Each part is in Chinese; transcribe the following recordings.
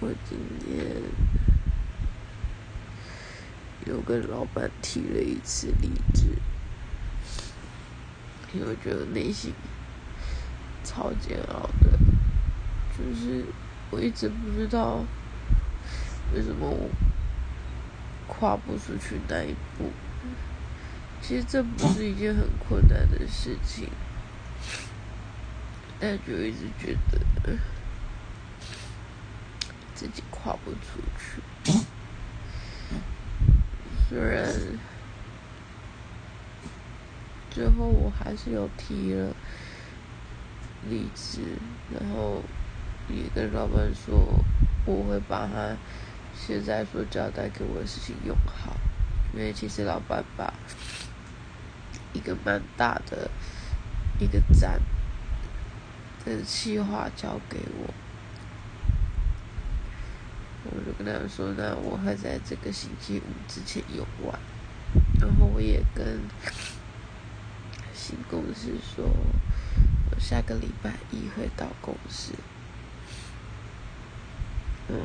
我今天又跟老板提了一次离职，因为觉得内心超煎熬的，就是我一直不知道为什么我跨不出去那一步。其实这不是一件很困难的事情，但就一直觉得自己跨不出去。虽然最后我还是有提了离职，然后也跟老板说我会把他现在所交代给我的事情用好，因为其实老板把。一个蛮大的一个站的计划交给我，我就跟他们说，那我会在这个星期五之前用完。然后我也跟新公司说，我下个礼拜一会到公司。嗯，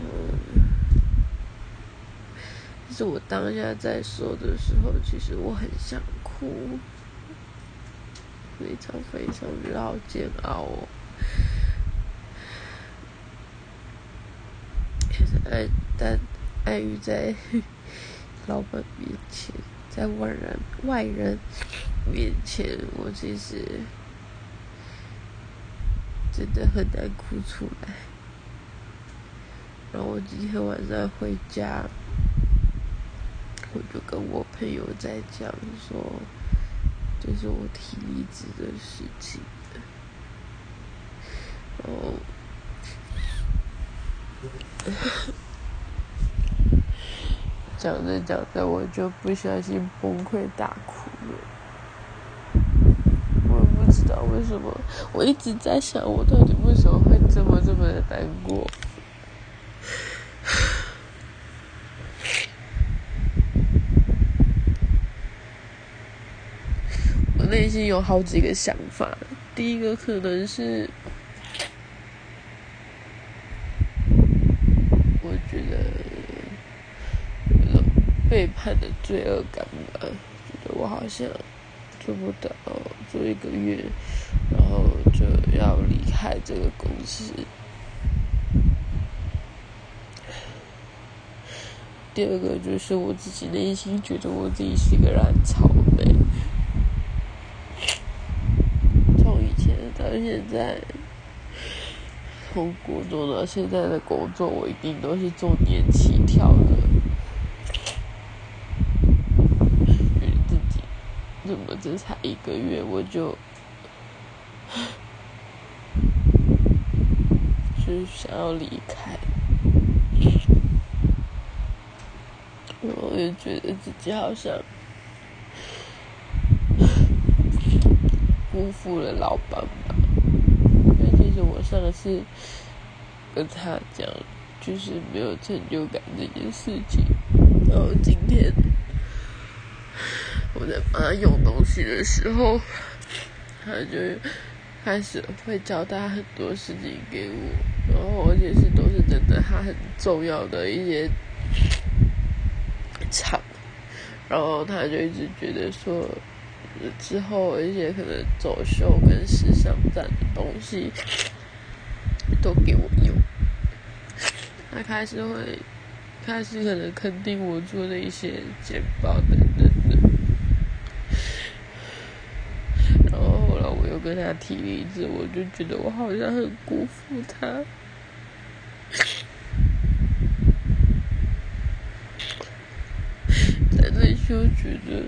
是我当下在说的时候，其实我很想哭。非常非常的好煎熬哦，爱但碍于在老板面前，在外人外人面前，我其实真的很难哭出来。然后我今天晚上回家，我就跟我朋友在讲说。就是我提离职的事情，然后 讲着讲着，我就不小心崩溃大哭了。我也不知道为什么，我一直在想，我到底为什么会这么这么的难过。我内心有好几个想法，第一个可能是，我觉得有种背叛的罪恶感吧，觉得我好像做不到做一个月，然后就要离开这个公司。第二个就是我自己内心觉得我自己是一个烂草莓。从以前到现在，从工作到现在的工作，我一定都是做年起跳的。自己怎么这才一个月，我就 就想要离开？我也觉得自己好像。辜负了老板吧，因为其实我上次跟他讲，就是没有成就感这件事情。然后今天我在帮他用东西的时候，他就开始会交代很多事情给我，然后而且是都是真的他很重要的一些场，然后他就一直觉得说。之后一些可能走秀跟时尚展的东西都给我用，他开始会开始可能肯定我做的一些简报的，然后跟他提离职，我就觉得我好像很辜负他，在内就觉得。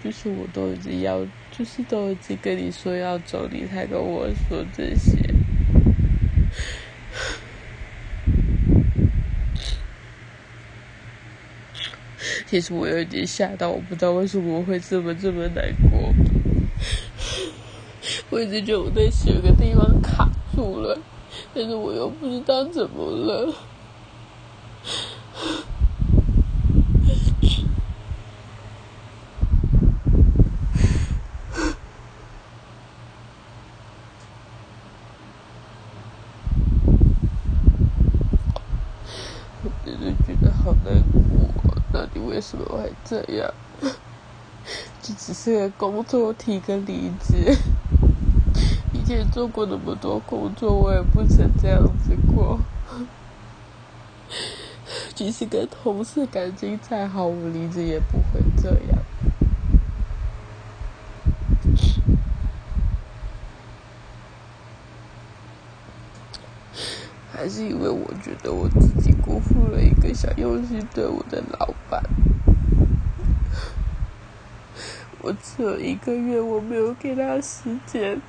就是我都已经要，就是都已经跟你说要走，你才跟我说这些。其实我有点吓到，我不知道为什么会这么这么难过。我一直觉得我内心有个地方卡住了，但是我又不知道怎么了。我真的觉得好难过。那你为什么会这样？这只是个工作提个离职。以前做过那么多工作，我也不曾这样子过。即使跟同事感情再好，我离职也不会这样。还是因为我觉得我自己辜负了一个想用心对我的老板。我只有一个月，我没有给他时间。